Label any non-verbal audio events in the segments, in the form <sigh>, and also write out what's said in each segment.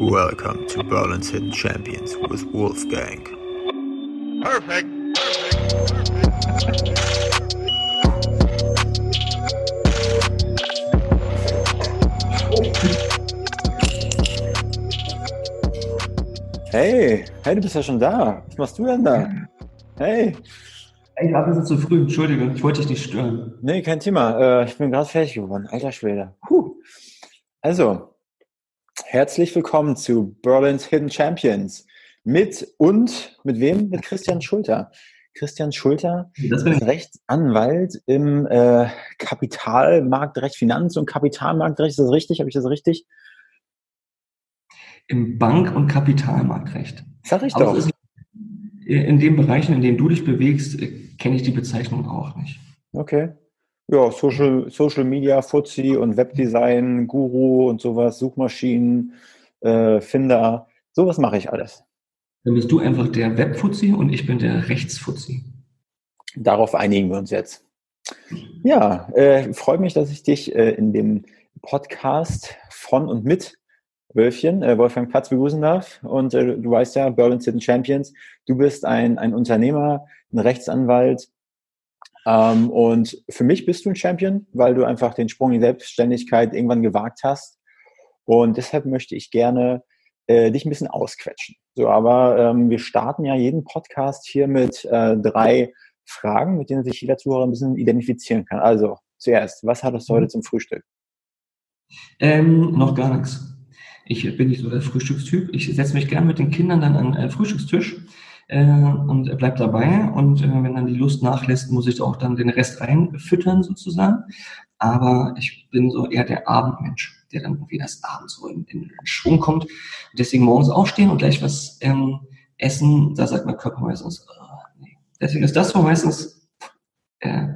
Welcome to Berlin's Hidden Champions with Wolfgang. Perfect. Perfect. Hey, hey, du bist ja schon da. Was machst du denn da? Hey. Ey, war ein bisschen zu früh, Entschuldige, ich wollte dich nicht stören. Nee, kein Thema. Äh, ich bin gerade fertig geworden. Alter Schwede. Puh. Also, herzlich willkommen zu Berlin's Hidden Champions. Mit und mit wem? Mit Christian Schulter. Christian Schulter ist Rechtsanwalt im äh, Kapitalmarktrecht, Finanz- und Kapitalmarktrecht. Ist das richtig? Habe ich das richtig? Im Bank- und Kapitalmarktrecht. Sag ich doch. in den Bereichen, in denen du dich bewegst, äh, kenne ich die Bezeichnung auch nicht. Okay. Ja, Social, Social Media, Fuzzi und Webdesign, Guru und sowas, Suchmaschinen, äh, Finder, sowas mache ich alles. Dann bist du einfach der Webfuzzi und ich bin der Rechtsfuzzi. Darauf einigen wir uns jetzt. Ja, äh, freut mich, dass ich dich äh, in dem Podcast von und mit Wölfchen, äh, Wolfgang Platz begrüßen darf. Und äh, du weißt ja, Berlin City Champions, du bist ein, ein Unternehmer, ein Rechtsanwalt. Ähm, und für mich bist du ein Champion, weil du einfach den Sprung in Selbstständigkeit irgendwann gewagt hast. Und deshalb möchte ich gerne äh, dich ein bisschen ausquetschen. So, aber ähm, wir starten ja jeden Podcast hier mit äh, drei Fragen, mit denen sich jeder Zuhörer ein bisschen identifizieren kann. Also, zuerst, was hattest du heute zum Frühstück? Ähm, noch gar nichts. Ich bin nicht so der Frühstückstyp. Ich setze mich gern mit den Kindern dann an den Frühstückstisch äh, und bleib dabei. Und äh, wenn dann die Lust nachlässt, muss ich auch dann den Rest reinfüttern sozusagen. Aber ich bin so eher der Abendmensch, der dann irgendwie erst abends so in, in Schwung kommt. Deswegen morgens aufstehen und gleich was ähm, essen, da sagt mein Körper meistens, oh, nee. Deswegen ist das so meistens äh,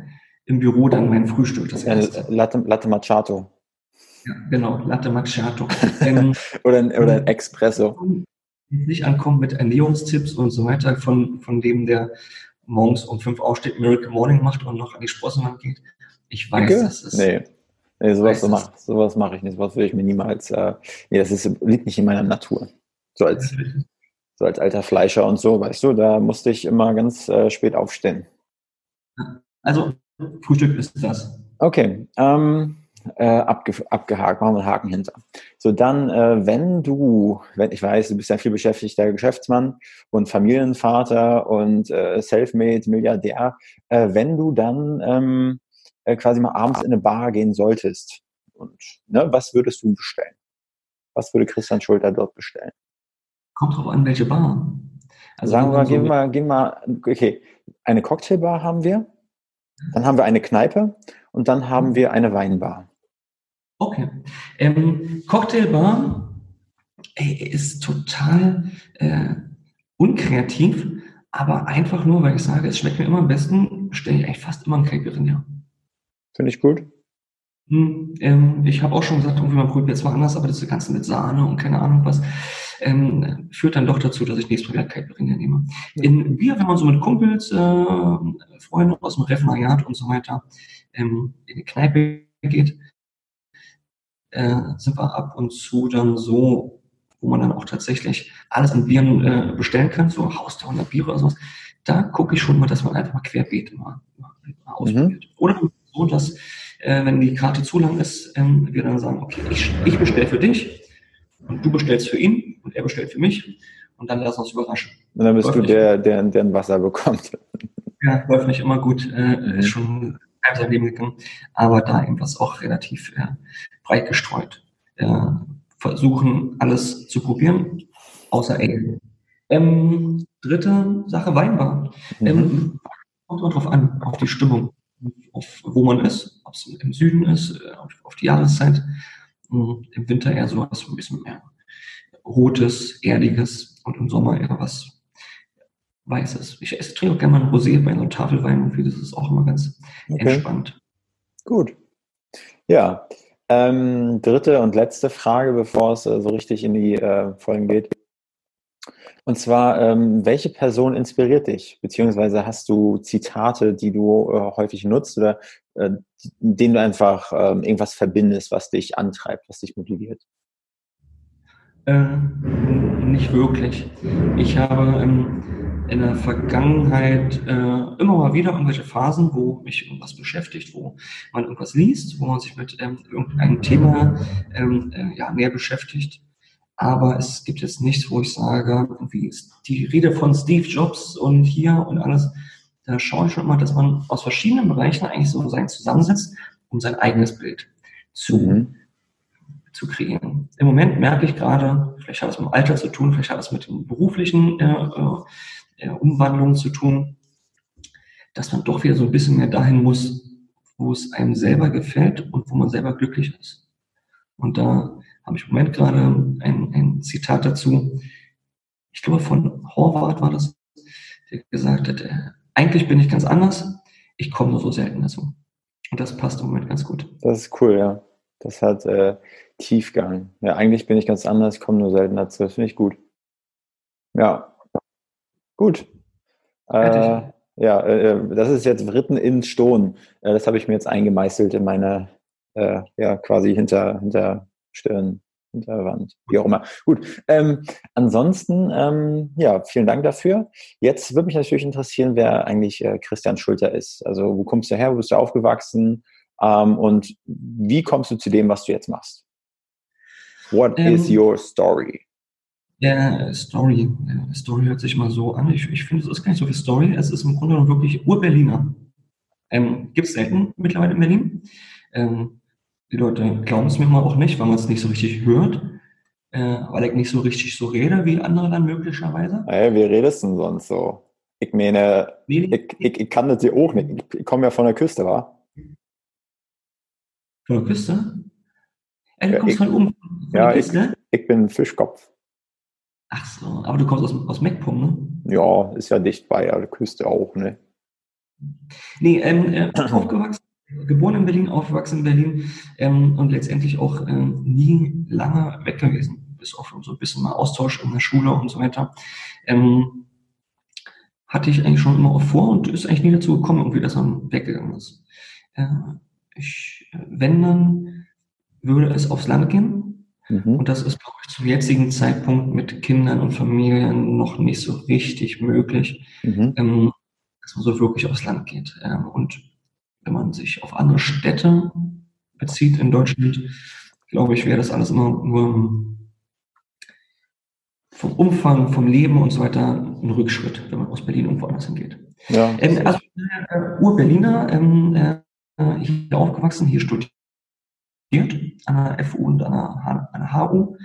im Büro dann mein Frühstück. Das ja, Latte, Latte Macchiato. Ja, genau, Latte Macchiato. <laughs> Ähm, oder, ein, oder ein Espresso. Nicht ankommen mit Ernährungstipps und so weiter von, von dem, der morgens um fünf aufsteht, Miracle Morning macht und noch an die Sprossenwand geht. Ich weiß, okay. das ist. Nee. Nee, sowas, so mach, sowas mache ich nicht. Sowas würde ich mir niemals. Äh, nee, das ist, liegt nicht in meiner Natur. So als, so als alter Fleischer und so, weißt du, da musste ich immer ganz äh, spät aufstehen. Also, Frühstück ist das. Okay. Ähm, äh, abge abgehakt, machen wir einen Haken hinter. So, dann, äh, wenn du, wenn ich weiß, du bist ja viel beschäftigter Geschäftsmann und Familienvater und äh, Selfmade, Milliardär, äh, wenn du dann ähm, äh, quasi mal abends in eine Bar gehen solltest, und ne, was würdest du bestellen? Was würde Christian Schulter dort bestellen? Kommt drauf an, welche Bar. Also sagen wir mal, so gehen wir mal, gehen wir, okay, eine Cocktailbar haben wir, dann haben wir eine Kneipe und dann haben wir eine Weinbar. Okay. Ähm, Cocktailbar ey, ist total äh, unkreativ, aber einfach nur, weil ich sage, es schmeckt mir immer am besten, stelle ich eigentlich fast immer einen Caipirinha. Finde ich gut. Hm, ähm, ich habe auch schon gesagt, irgendwie man probiert zwar anders, aber das Ganze mit Sahne und keine Ahnung was, ähm, führt dann doch dazu, dass ich nächstes Mal wieder Caipirinha nehme. In Bier, wenn man so mit Kumpels, äh, Freunden aus dem Referendariat und so weiter ähm, in die Kneipe geht, äh, sind wir ab und zu dann so, wo man dann auch tatsächlich alles an Bieren äh, bestellen kann, so Haus 100 Biere oder sowas. Da gucke ich schon mal, dass man einfach mal querbeet immer, immer, immer ausprobiert. Mhm. Oder so, dass äh, wenn die Karte zu lang ist, ähm, wir dann sagen, okay, ich, ich bestelle für dich und du bestellst für ihn und er bestellt für mich und dann lass uns überraschen. Und dann bist läuft du der, der, der ein Wasser bekommt. Ja, läuft nicht immer gut, äh, mhm. ist schon Leben gegangen, aber da irgendwas auch relativ äh, breit gestreut. Äh, versuchen alles zu probieren, außer Ale. Ähm, dritte Sache, Weinbar. Mhm. Ähm, kommt drauf an, auf die Stimmung, auf wo man ist, ob es im Süden ist, äh, auf, auf die Jahreszeit. Mhm. Im Winter eher so was ein bisschen mehr Rotes, Erdiges und im Sommer eher was Weißes. Ich esse, trinke auch gerne mal ein Rosé bei einer Tafelwein und das ist auch immer ganz okay. entspannt. Gut. Ja. Ähm, dritte und letzte Frage, bevor es äh, so richtig in die äh, Folgen geht. Und zwar, ähm, welche Person inspiriert dich? Beziehungsweise hast du Zitate, die du äh, häufig nutzt oder äh, denen du einfach ähm, irgendwas verbindest, was dich antreibt, was dich motiviert? Äh, nicht wirklich. Ich habe ähm, in der Vergangenheit äh, immer mal wieder irgendwelche Phasen, wo mich irgendwas beschäftigt, wo man irgendwas liest, wo man sich mit ähm, irgendeinem Thema ähm, äh, ja, näher beschäftigt. Aber es gibt jetzt nichts, wo ich sage, wie ist die Rede von Steve Jobs und hier und alles. Da schaue ich schon mal, dass man aus verschiedenen Bereichen eigentlich so sein zusammensetzt, um sein eigenes Bild zu mhm zu kreieren. Im Moment merke ich gerade, vielleicht hat es mit dem Alter zu tun, vielleicht hat es mit den beruflichen äh, äh, Umwandlungen zu tun, dass man doch wieder so ein bisschen mehr dahin muss, wo es einem selber gefällt und wo man selber glücklich ist. Und da habe ich im Moment gerade ein, ein Zitat dazu. Ich glaube, von Horvath war das, der gesagt hat, äh, eigentlich bin ich ganz anders, ich komme nur so selten dazu. Und das passt im Moment ganz gut. Das ist cool, ja. Das hat äh, Tiefgang. Ja, eigentlich bin ich ganz anders, komme nur selten dazu. Das finde ich gut. Ja, gut. Äh, ja, äh, das ist jetzt Written in Ston. Äh, das habe ich mir jetzt eingemeißelt in meine, äh, ja, quasi hinter, hinter Stirn, hinter Wand, wie auch immer. Gut. Ähm, ansonsten, ähm, ja, vielen Dank dafür. Jetzt würde mich natürlich interessieren, wer eigentlich äh, Christian Schulter ist. Also, wo kommst du her? Wo bist du aufgewachsen? Ähm, und wie kommst du zu dem, was du jetzt machst? What ähm, is your story? Ja, Story. Story hört sich mal so an. Ich, ich finde, es ist gar nicht so viel Story. Es ist im Grunde genommen wirklich Ur-Berliner. Ähm, Gibt es selten mittlerweile in Berlin. Ähm, die Leute glauben es mir mal auch nicht, weil man es nicht so richtig hört. Äh, weil ich nicht so richtig so rede wie andere dann möglicherweise. Naja, wie redest du denn sonst so? Ich meine, ich, ich, ich, kann das hier auch nicht. Ich komme ja von der Küste, wa? Von der Küste? Ja, du kommst ich, von oben. ja, ich, ich bin Fischkopf. Ach so, aber du kommst aus, aus Meckpom, ne? Ja, ist ja dicht bei der Küste auch, ne? Nee, ähm, äh, <clears throat> aufgewachsen, geboren in Berlin, aufgewachsen in Berlin ähm, und letztendlich auch ähm, nie lange weg gewesen. Bis auf so ein bisschen mal Austausch in der Schule und so weiter. Ähm, hatte ich eigentlich schon immer auch vor und ist eigentlich nie dazu gekommen, irgendwie, dass man weggegangen ist. Äh, ich, wenn dann, würde es aufs Land gehen. Mhm. Und das ist, glaube ich, zum jetzigen Zeitpunkt mit Kindern und Familien noch nicht so richtig möglich, mhm. ähm, dass man so wirklich aufs Land geht. Ähm, und wenn man sich auf andere Städte bezieht in Deutschland, glaube ich, wäre das alles immer nur vom Umfang, vom Leben und so weiter ein Rückschritt, wenn man aus Berlin irgendwo anders hingeht. Ja, ähm, also äh, Ur-Berliner, ähm, äh, hier aufgewachsen, hier studiert an der FU und an der, an der HU.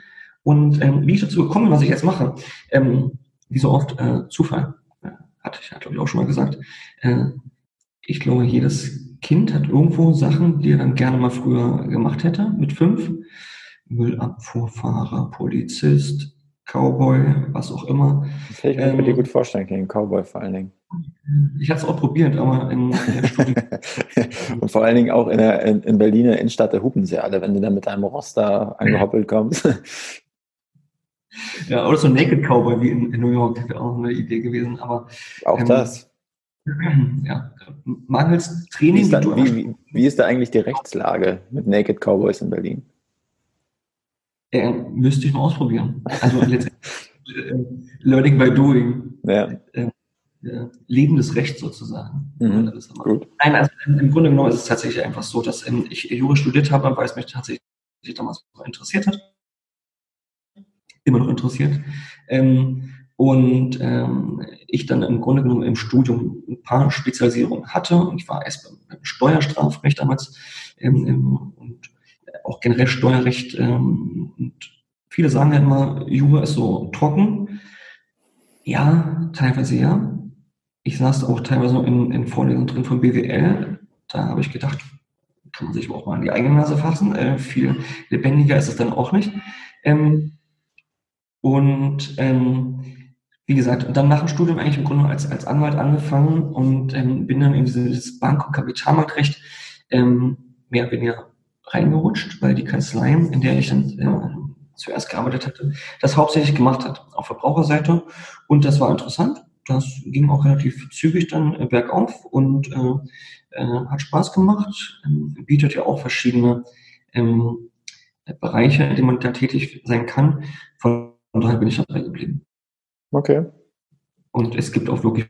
Und ähm, wie ich dazu gekommen bin, was ich jetzt mache, ähm, wie so oft äh, Zufall, äh, hatte ich glaube ich, auch schon mal gesagt. Äh, ich glaube, jedes Kind hat irgendwo Sachen, die er dann gerne mal früher gemacht hätte, mit fünf. Müllabfuhrfahrer, Polizist, Cowboy, was auch immer. Das hätte ich mir ähm, gut vorstellen können, Cowboy vor allen Dingen. Ich habe es auch probiert, aber in, der Studie. <laughs> Und vor allen Dingen auch in, der, in, in Berliner Innenstadt, da hupen sie alle, wenn du dann mit einem Roster angehoppelt kommst. ja, oder so Naked Cowboy wie in, in New York, das wäre auch eine Idee gewesen. Aber, auch ähm, das. <clears throat> Ja, mangels Training. Wie ist, da, wie, wie, wie ist da eigentlich die Rechtslage mit Naked Cowboys in Berlin? Äh, müsste ich mal ausprobieren. Also letztendlich <laughs> äh, Learning by Doing. Ja. Äh, äh, lebendes Recht sozusagen. Mhm. Gut. Nein, also im Grunde genommen ist es tatsächlich einfach so, dass ähm, ich Jura studiert habe, weil es mich tatsächlich damals interessiert hat. Immer noch interessiert. Ähm, und ähm, ich dann im Grunde genommen im Studium ein paar Spezialisierungen hatte. Ich war erst beim Steuerstrafrecht damals ähm, und auch generell Steuerrecht. Ähm, und viele sagen ja immer, Jura ist so trocken. Ja, teilweise ja. Ich saß auch teilweise in, in Vorlesungen drin von BWL. Da habe ich gedacht, kann man sich auch mal in die eigene Nase fassen. Äh, viel lebendiger ist es dann auch nicht. Ähm, und ähm, wie gesagt, dann nach dem Studium eigentlich im Grunde als, als Anwalt angefangen und ähm, bin dann in dieses Bank- und Kapitalmarktrecht ähm, mehr oder weniger reingerutscht, weil die Kanzlei, in der ich dann äh, zuerst gearbeitet hatte, das hauptsächlich gemacht hat auf Verbraucherseite. Und das war interessant. Das ging auch relativ zügig dann äh, bergauf und äh, äh, hat Spaß gemacht. Ähm, bietet ja auch verschiedene ähm, Bereiche, in denen man da tätig sein kann. Von daher bin ich dabei geblieben. Okay. Und es gibt auch wirklich,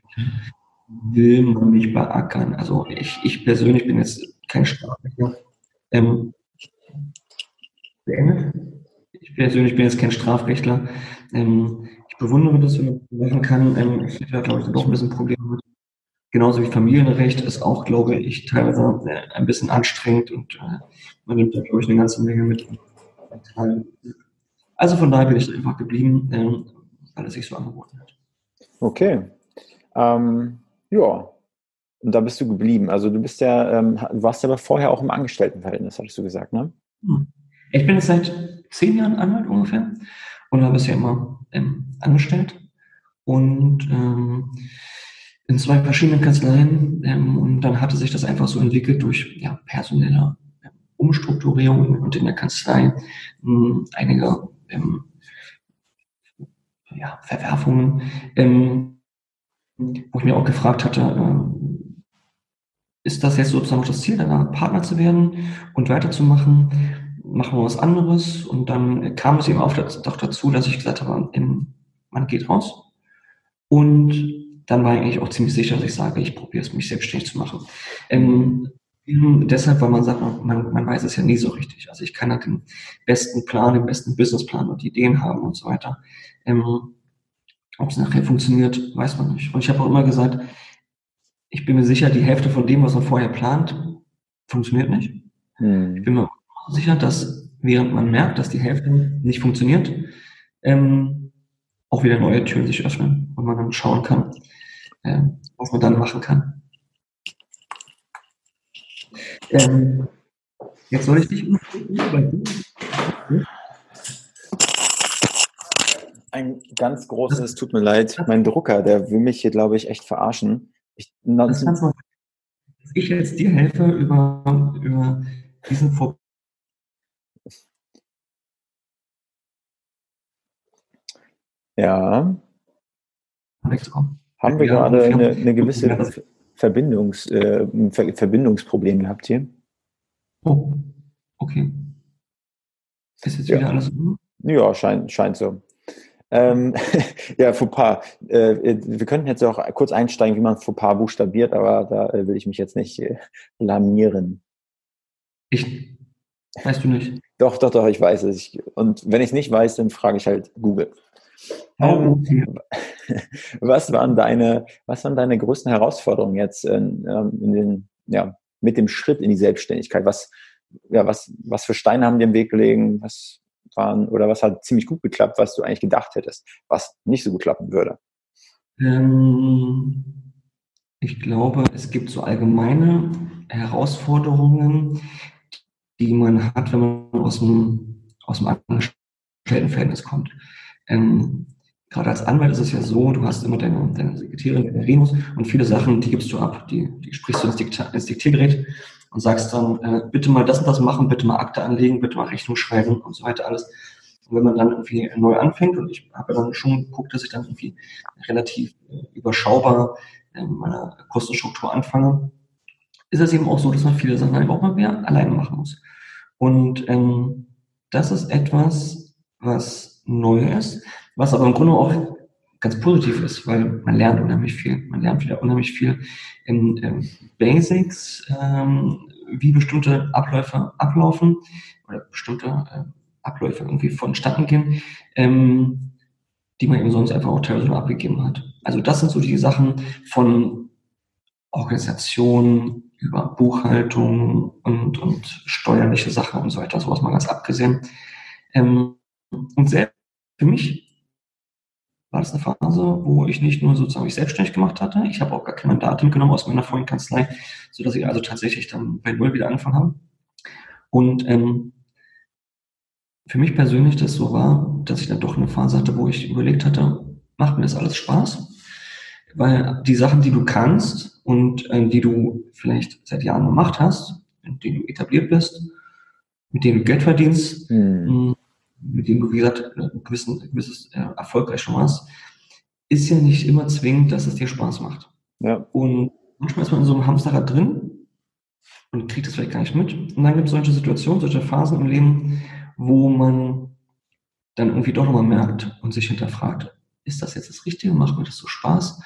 will man nicht beackern. Also ich, ich persönlich bin jetzt kein Strafrechtler. Ähm. Ich persönlich bin jetzt kein Strafrechtler. Ähm, ich bewundere das, wenn man machen kann. Ähm, ich hätte da, glaube ich, doch ein bisschen Probleme mit. Genauso wie Familienrecht ist auch, glaube ich, teilweise äh, ein bisschen anstrengend und äh, man nimmt da, glaube ich, eine ganze Menge mit. Also von daher bin ich einfach geblieben, ähm, weil es sich so angeboten hat. Okay. Ähm, ja. Und da bist du geblieben. Also du bist ja, ähm, warst aber vorher auch im Angestelltenverhältnis, hattest du gesagt, ne? Hm. Ich bin jetzt seit zehn Jahren Anwalt ungefähr und habe bisher immer ähm, angestellt und ähm, in zwei verschiedenen Kanzleien ähm, und dann hatte sich das einfach so entwickelt durch ja, personelle ähm, Umstrukturierung und in der Kanzlei ähm, einige ähm, ja, Verwerfungen, ähm, wo ich mir auch gefragt hatte, äh, ist das jetzt sozusagen noch das Ziel, deiner Partner zu werden und weiterzumachen? Machen wir was anderes? Und dann kam es eben auch dazu, dass ich gesagt habe, man geht raus. Und dann war ich eigentlich auch ziemlich sicher, dass ich sage, ich probiere es, mich selbstständig zu machen. Ähm, deshalb, weil man sagt, man, man weiß es ja nie so richtig. Also ich kann halt den besten Plan, den besten Businessplan und Ideen haben und so weiter. Ähm, Ob es nachher funktioniert, weiß man nicht. Und ich habe auch immer gesagt, ich bin mir sicher, die Hälfte von dem, was man vorher plant, funktioniert nicht. Hm. Ich bin mir sicher, dass während man merkt, dass die Hälfte nicht funktioniert, ähm, auch wieder neue Türen sich öffnen und man dann schauen kann, äh, was man dann machen kann. Ähm, jetzt soll ich dich Ein ganz großes, tut mir leid, mein Drucker, der will mich hier, glaube ich, echt verarschen. Ich, das kannst du, ich jetzt dir helfe über, über diesen Vor Ja. Haben wir ja, gerade eine, eine, gewisse Verbindungs, äh, Verbindungsproblem gehabt hier? Oh, okay. Ist jetzt ja. wieder alles gut? Ja, scheint, scheint so. Ähm, <laughs> ja, Fauxpas. Äh, wir könnten jetzt auch kurz einsteigen, wie man Fauxpas buchstabiert, aber da äh, will ich mich jetzt nicht äh, lamieren. Ich, weißt du nicht? Doch, doch, doch, ich weiß es. Ich, und wenn ich es nicht weiß, dann frage ich halt Google. Okay. was waren deine, was waren deine größten Herausforderungen jetzt in, ähm, in den, ja, mit dem Schritt in die Selbstständigkeit? Was, ja, was, was für Steine haben dir im Weg gelegen? Was waren, oder was hat ziemlich gut geklappt, was du eigentlich gedacht hättest, was nicht so gut klappen würde? Ähm, ich glaube, es gibt so allgemeine Herausforderungen, die man hat, wenn man aus dem, aus dem Angestelltenverhältnis kommt. Ähm, gerade als Anwalt ist es ja so, du hast immer deine, deine Sekretärin, deine Remus und viele Sachen, die gibst du ab, die, die sprichst du ins, Dikta ins Diktiergerät und sagst dann, äh, bitte mal das und das machen, bitte mal Akte anlegen, bitte mal Rechnung schreiben und so weiter alles. Und wenn man dann irgendwie neu anfängt, und ich habe dann schon geguckt, dass ich dann irgendwie relativ äh, überschaubar in meiner Kostenstruktur anfange, ist es eben auch so, dass man viele Sachen einfach auch mal mehr alleine machen muss. Und ähm, das ist etwas, was neu ist, was aber im Grunde auch ganz positiv ist, weil man lernt unheimlich viel. Man lernt wieder unheimlich viel in, in Basics, ähm, wie bestimmte Abläufe ablaufen oder bestimmte äh, Abläufe irgendwie vonstatten gehen, ähm, die man eben sonst einfach auch teilweise nur abgegeben hat. Also das sind so die Sachen von Organisation über Buchhaltung und, und steuerliche Sachen und so weiter, sowas mal ganz abgesehen. Ähm, und selbst für mich war das eine Phase, wo ich nicht nur sozusagen mich selbstständig gemacht hatte, ich habe auch gar kein Mandat mitgenommen aus meiner vorigen Kanzlei, sodass ich also tatsächlich dann bei Null wieder angefangen habe. Und ähm, für mich persönlich das so war, dass ich dann doch eine Phase hatte, wo ich überlegt hatte, macht mir das alles Spaß? Weil die Sachen, die du kannst und äh, die du vielleicht seit Jahren gemacht hast, in denen du etabliert bist, mit denen du Geld verdienst, mhm mit dem du, wie gesagt, ein gewissen, gewisses äh, erfolgreich schon hast, ist ja nicht immer zwingend, dass es dir Spaß macht. Ja. Und manchmal ist man in so einem Hamsterrad drin und kriegt das vielleicht gar nicht mit. Und dann gibt es solche Situationen, solche Phasen im Leben, wo man dann irgendwie doch nochmal merkt und sich hinterfragt, ist das jetzt das Richtige? Macht mir das so Spaß?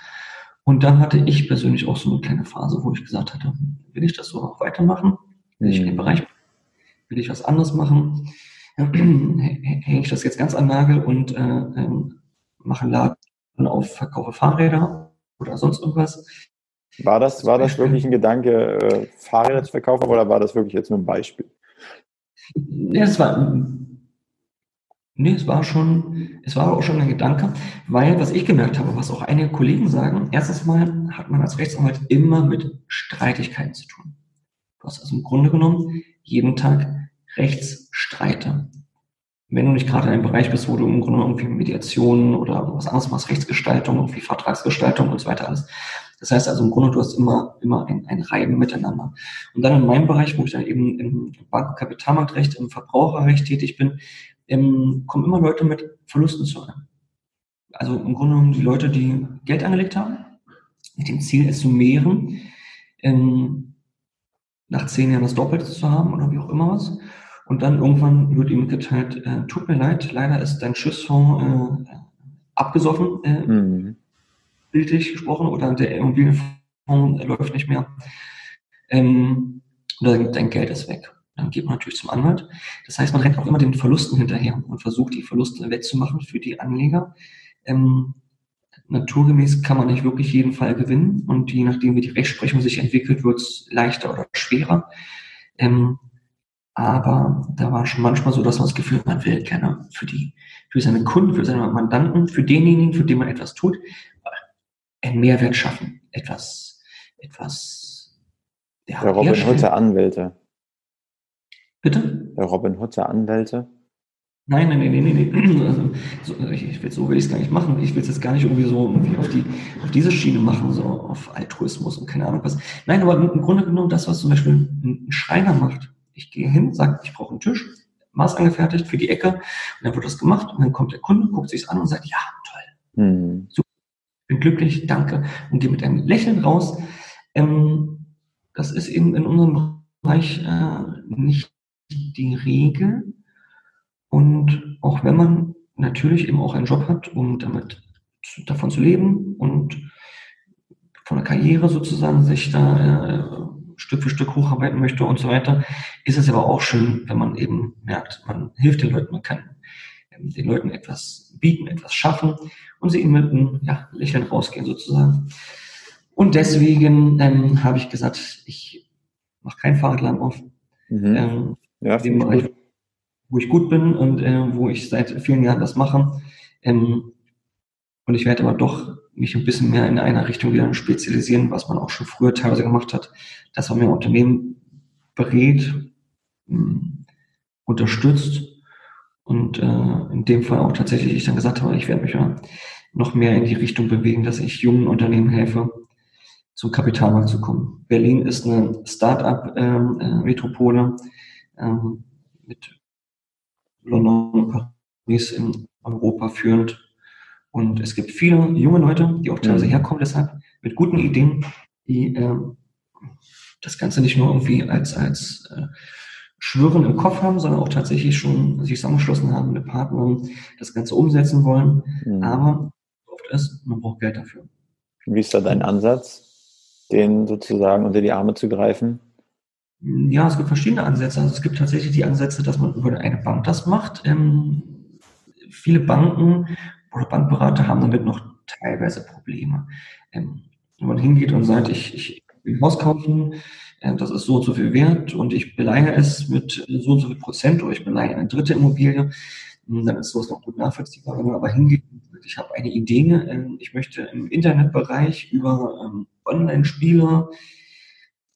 Und dann hatte ich persönlich auch so eine kleine Phase, wo ich gesagt hatte, will ich das so noch weitermachen? Will ich in den mhm. Bereich, will ich was anderes machen? Hänge ich das jetzt ganz an Nagel und äh, ähm, mache einen Laden auf, verkaufe Fahrräder oder sonst irgendwas? War das, war das wirklich ein Gedanke, äh, Fahrräder zu verkaufen oder war das wirklich jetzt nur ein Beispiel? Ja, es war, nee, es war schon, es war auch schon ein Gedanke, weil was ich gemerkt habe, was auch einige Kollegen sagen, erstens mal hat man als Rechtsanwalt immer mit Streitigkeiten zu tun. Du hast also im Grunde genommen jeden Tag Rechtsstreite wenn du nicht gerade in einem Bereich bist, wo du im Grunde irgendwie Mediation oder was anderes machst, Rechtsgestaltung, irgendwie Vertragsgestaltung und so weiter alles. Das heißt also im Grunde, du hast immer, immer ein, ein Reiben miteinander. Und dann in meinem Bereich, wo ich dann eben im Bank- und Kapitalmarktrecht, im Verbraucherrecht tätig bin, ähm, kommen immer Leute mit Verlusten zu einem. Also im Grunde genommen die Leute, die Geld angelegt haben, mit dem Ziel, es zu mehren, ähm, nach zehn Jahren das Doppelte zu haben oder wie auch immer was. Und dann irgendwann wird ihm mitgeteilt, äh, tut mir leid, leider ist dein Schiffsfonds äh, abgesoffen, äh, mhm. bildlich gesprochen, oder der Immobilienfonds läuft nicht mehr. Ähm, oder dein Geld ist weg. Dann geht man natürlich zum Anwalt. Das heißt, man rennt auch immer den Verlusten hinterher und versucht, die Verluste wettzumachen für die Anleger. Ähm, naturgemäß kann man nicht wirklich jeden Fall gewinnen und je nachdem, wie die Rechtsprechung sich entwickelt, wird es leichter oder schwerer. Ähm, aber da war schon manchmal so, dass man das Gefühl hat, man will gerne für die, für seine Kunden, für seine Mandanten, für denjenigen, für den man etwas tut, einen Mehrwert schaffen. Etwas, etwas, ja, Der Robin Hood der Anwälte. Bitte? Der Robin Hood der Anwälte. Nein, nein, nein, nein, nein. Also, so, ich, will, so will ich es gar nicht machen. Ich will es jetzt gar nicht irgendwie so irgendwie auf, die, auf diese Schiene machen, so auf Altruismus und keine Ahnung was. Nein, aber im Grunde genommen das, was zum Beispiel ein Schreiner macht, ich gehe hin, sage, ich brauche einen Tisch, Maß angefertigt für die Ecke. Und dann wird das gemacht und dann kommt der Kunde, guckt sich an und sagt, ja, toll, mhm. super, bin glücklich, danke. Und gehe mit einem Lächeln raus. Ähm, das ist eben in unserem Bereich äh, nicht die Regel. Und auch wenn man natürlich eben auch einen Job hat, um damit davon zu leben und von der Karriere sozusagen sich da äh, Stück für Stück hocharbeiten möchte und so weiter, ist es aber auch schön, wenn man eben merkt, man hilft den Leuten, man kann ähm, den Leuten etwas bieten, etwas schaffen und sie eben mit einem ja, Lächeln rausgehen sozusagen. Und deswegen ähm, habe ich gesagt, ich mache kein Fahrradladen auf. Mhm. Ähm, ja, dem Bereich, wo ich gut bin und äh, wo ich seit vielen Jahren das mache. Ähm, und ich werde aber doch mich ein bisschen mehr in einer Richtung wieder spezialisieren, was man auch schon früher teilweise gemacht hat, dass man mehr Unternehmen berät, hm, unterstützt und äh, in dem Fall auch tatsächlich ich dann gesagt habe, ich werde mich ja noch mehr in die Richtung bewegen, dass ich jungen Unternehmen helfe, zum Kapitalmarkt zu kommen. Berlin ist eine Start-up-Metropole ähm, äh, ähm, mit London und Paris in Europa führend und es gibt viele junge Leute, die auch teilweise mhm. herkommen deshalb, mit guten Ideen, die äh, das Ganze nicht nur irgendwie als, als äh, Schwören im Kopf haben, sondern auch tatsächlich schon sich zusammengeschlossen haben mit Partnern, das Ganze umsetzen wollen. Mhm. Aber oft ist, man braucht Geld dafür. Wie ist da dein Ansatz, den sozusagen unter die Arme zu greifen? Ja, es gibt verschiedene Ansätze. Also es gibt tatsächlich die Ansätze, dass man über eine Bank das macht. Ähm, viele Banken oder Bankberater haben damit noch teilweise Probleme. Ähm, wenn man hingeht und sagt, ich, ich will ein Haus kaufen, äh, das ist so und so viel wert und ich beleihe es mit so und so viel Prozent oder ich beleihe eine dritte Immobilie, hm, dann ist sowas noch gut nachvollziehbar. Wenn man aber hingeht und sagt, ich habe eine Idee, äh, ich möchte im Internetbereich über ähm, Online-Spiele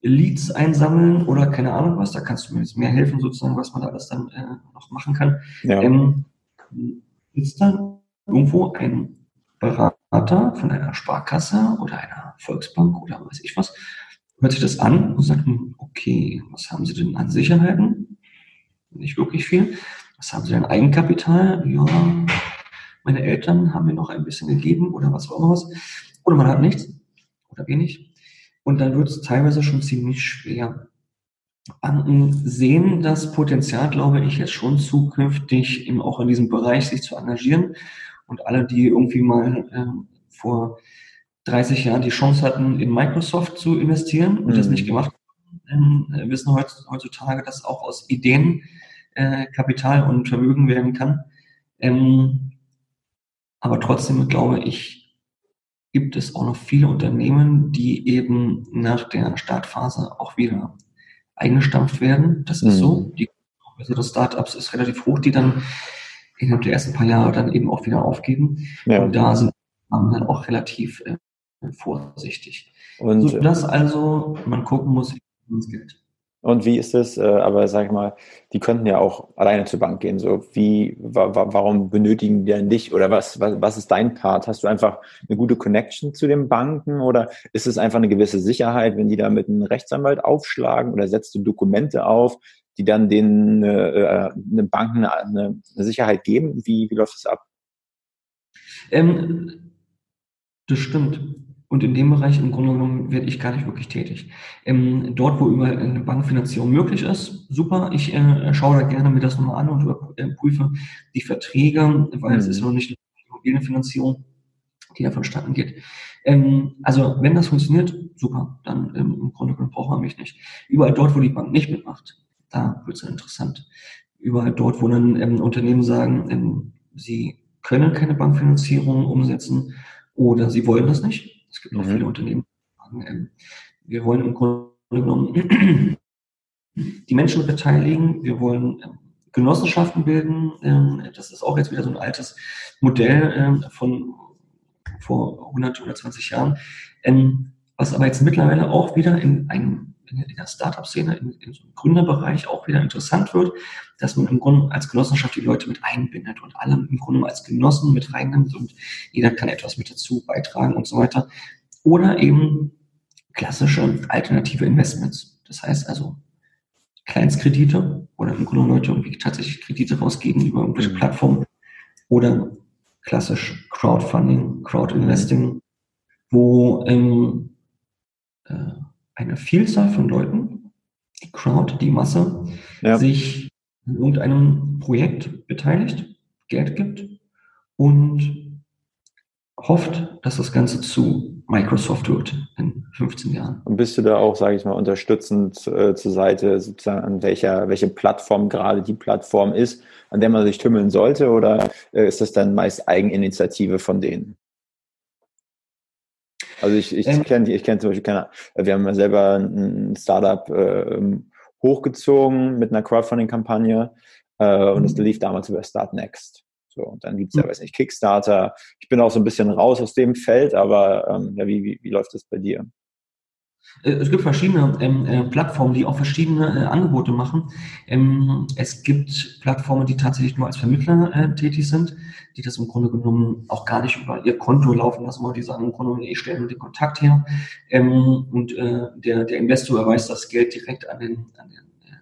Leads einsammeln oder keine Ahnung was, da kannst du mir jetzt mehr helfen, sozusagen, was man da alles dann äh, noch machen kann. Ja. Ähm, ist dann irgendwo ein Berater von einer Sparkasse oder einer Volksbank oder weiß ich was, hört sich das an und sagt, hm, okay, was haben Sie denn an Sicherheiten? Nicht wirklich viel. Was haben Sie denn Eigenkapital? Ja, meine Eltern haben mir noch ein bisschen gegeben oder was auch immer was. Oder man hat nichts oder wenig. Und dann wird es teilweise schon ziemlich schwer. Banken sehen das Potenzial, glaube ich, jetzt schon zukünftig im, auch in diesem Bereich sich zu engagieren. Und alle, die irgendwie mal äh, vor 30 Jahren die Chance hatten, in Microsoft zu investieren und mhm. das nicht gemacht haben, äh, wissen heutzutage, dass auch aus Ideen äh, Kapital und Vermögen werden kann. Ähm, aber trotzdem glaube ich, gibt es auch noch viele Unternehmen, die eben nach der Startphase auch wieder eingestampft werden. Das ist mhm. so. Die also das Startups ist relativ hoch, die dann innerhalb der ersten paar Jahre dann eben auch wieder aufgeben. Ja. Und da sind man dann auch relativ äh, vorsichtig. Und so, dass also man gucken muss, wie es geht. Und wie ist es, äh, aber sag ich mal, die könnten ja auch alleine zur Bank gehen. So, wie, wa, warum benötigen die denn dich? Oder was, was, was ist dein Part? Hast du einfach eine gute Connection zu den Banken oder ist es einfach eine gewisse Sicherheit, wenn die da mit einem Rechtsanwalt aufschlagen oder setzt du Dokumente auf, die dann den äh, eine Banken eine, eine Sicherheit geben? Wie, wie läuft das ab? Ähm, das stimmt. Und in dem Bereich im Grunde genommen werde ich gar nicht wirklich tätig. Ähm, dort, wo überall eine Bankfinanzierung möglich ist, super. Ich äh, schaue da gerne mir das nochmal an und überprüfe die Verträge, weil mhm. es ist noch nicht eine Immobilienfinanzierung, die da vonstatten geht. Ähm, also wenn das funktioniert, super. Dann ähm, im Grunde genommen braucht man mich nicht. Überall dort, wo die Bank nicht mitmacht, da wird es interessant. Überall dort, wo dann ähm, Unternehmen sagen, ähm, sie können keine Bankfinanzierung umsetzen oder sie wollen das nicht es gibt mhm. auch viele Unternehmen, die sagen, ähm, wir wollen im Grunde genommen <clears throat> die Menschen beteiligen, wir wollen ähm, Genossenschaften bilden. Ähm, das ist auch jetzt wieder so ein altes Modell von vor 100 oder 20 Jahren, was aber jetzt mittlerweile auch wieder in einem in der Startup-Szene, in, in so einem Gründerbereich auch wieder interessant wird, dass man im Grunde als Genossenschaft die Leute mit einbindet und alle im Grunde als Genossen mit reinnimmt und jeder kann etwas mit dazu beitragen und so weiter. Oder eben klassische alternative Investments. Das heißt also Kleinstkredite oder im Grunde Leute irgendwie tatsächlich Kredite rausgeben über irgendwelche mhm. Plattformen oder klassisch Crowdfunding, Crowdinvesting, wo ähm, äh, eine Vielzahl von Leuten, die Crowd, die Masse, ja. sich in irgendeinem Projekt beteiligt, Geld gibt und hofft, dass das Ganze zu Microsoft wird in 15 Jahren. Und bist du da auch, sage ich mal, unterstützend äh, zur Seite, sozusagen an welcher, welche Plattform gerade die Plattform ist, an der man sich tümmeln sollte, oder äh, ist das dann meist Eigeninitiative von denen? Also ich, ich ähm, kenne ich kenn zum Beispiel keine, wir haben ja selber ein Startup äh, hochgezogen mit einer Crowdfunding-Kampagne äh, und es mhm. lief damals über Start Next. So, und dann gibt's ja, mhm. weiß nicht, Kickstarter. Ich bin auch so ein bisschen raus aus dem Feld, aber ähm, ja, wie, wie, wie läuft das bei dir? Äh, es gibt verschiedene ähm, äh, Plattformen, die auch verschiedene äh, Angebote machen. Ähm, es gibt Plattformen, die tatsächlich nur als Vermittler äh, tätig sind, die das im Grunde genommen auch gar nicht über ihr Konto laufen lassen, weil die sagen im Grunde genommen, ich stelle nur den Kontakt her ähm, und äh, der, der Investor erweist das Geld direkt an den, an den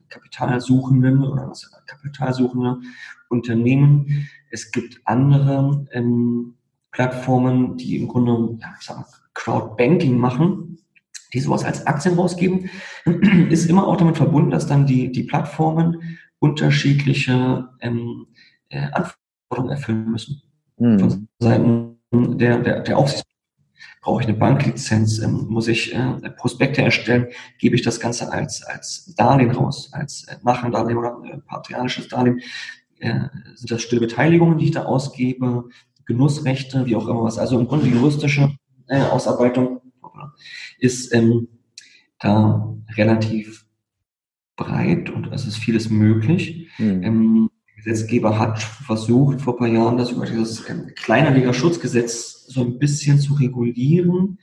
Kapitalsuchenden oder das Kapitalsuchende Unternehmen. Es gibt andere ähm, Plattformen, die im Grunde, ja, ich sag mal, Crowdbanking machen die sowas als Aktien rausgeben, <clears throat> ist immer auch damit verbunden, dass dann die, die Plattformen unterschiedliche ähm, äh, Anforderungen erfüllen müssen. Mhm. Von Seiten der, der, der Aufsicht. Brauche ich eine Banklizenz? Ähm, muss ich äh, Prospekte erstellen? Gebe ich das Ganze als, als Darlehen raus, als äh, Nachrangdarlehen oder äh, patrianisches Darlehen? Äh, sind das stille Beteiligungen, die ich da ausgebe? Genussrechte, wie auch immer was. Also im Grunde juristische äh, Ausarbeitung ist ähm, da relativ breit und es ist vieles möglich. Mhm. Ähm, der Gesetzgeber hat versucht, vor ein paar Jahren das über dieses ähm, Kleinanlegerschutzgesetz so ein bisschen zu regulieren,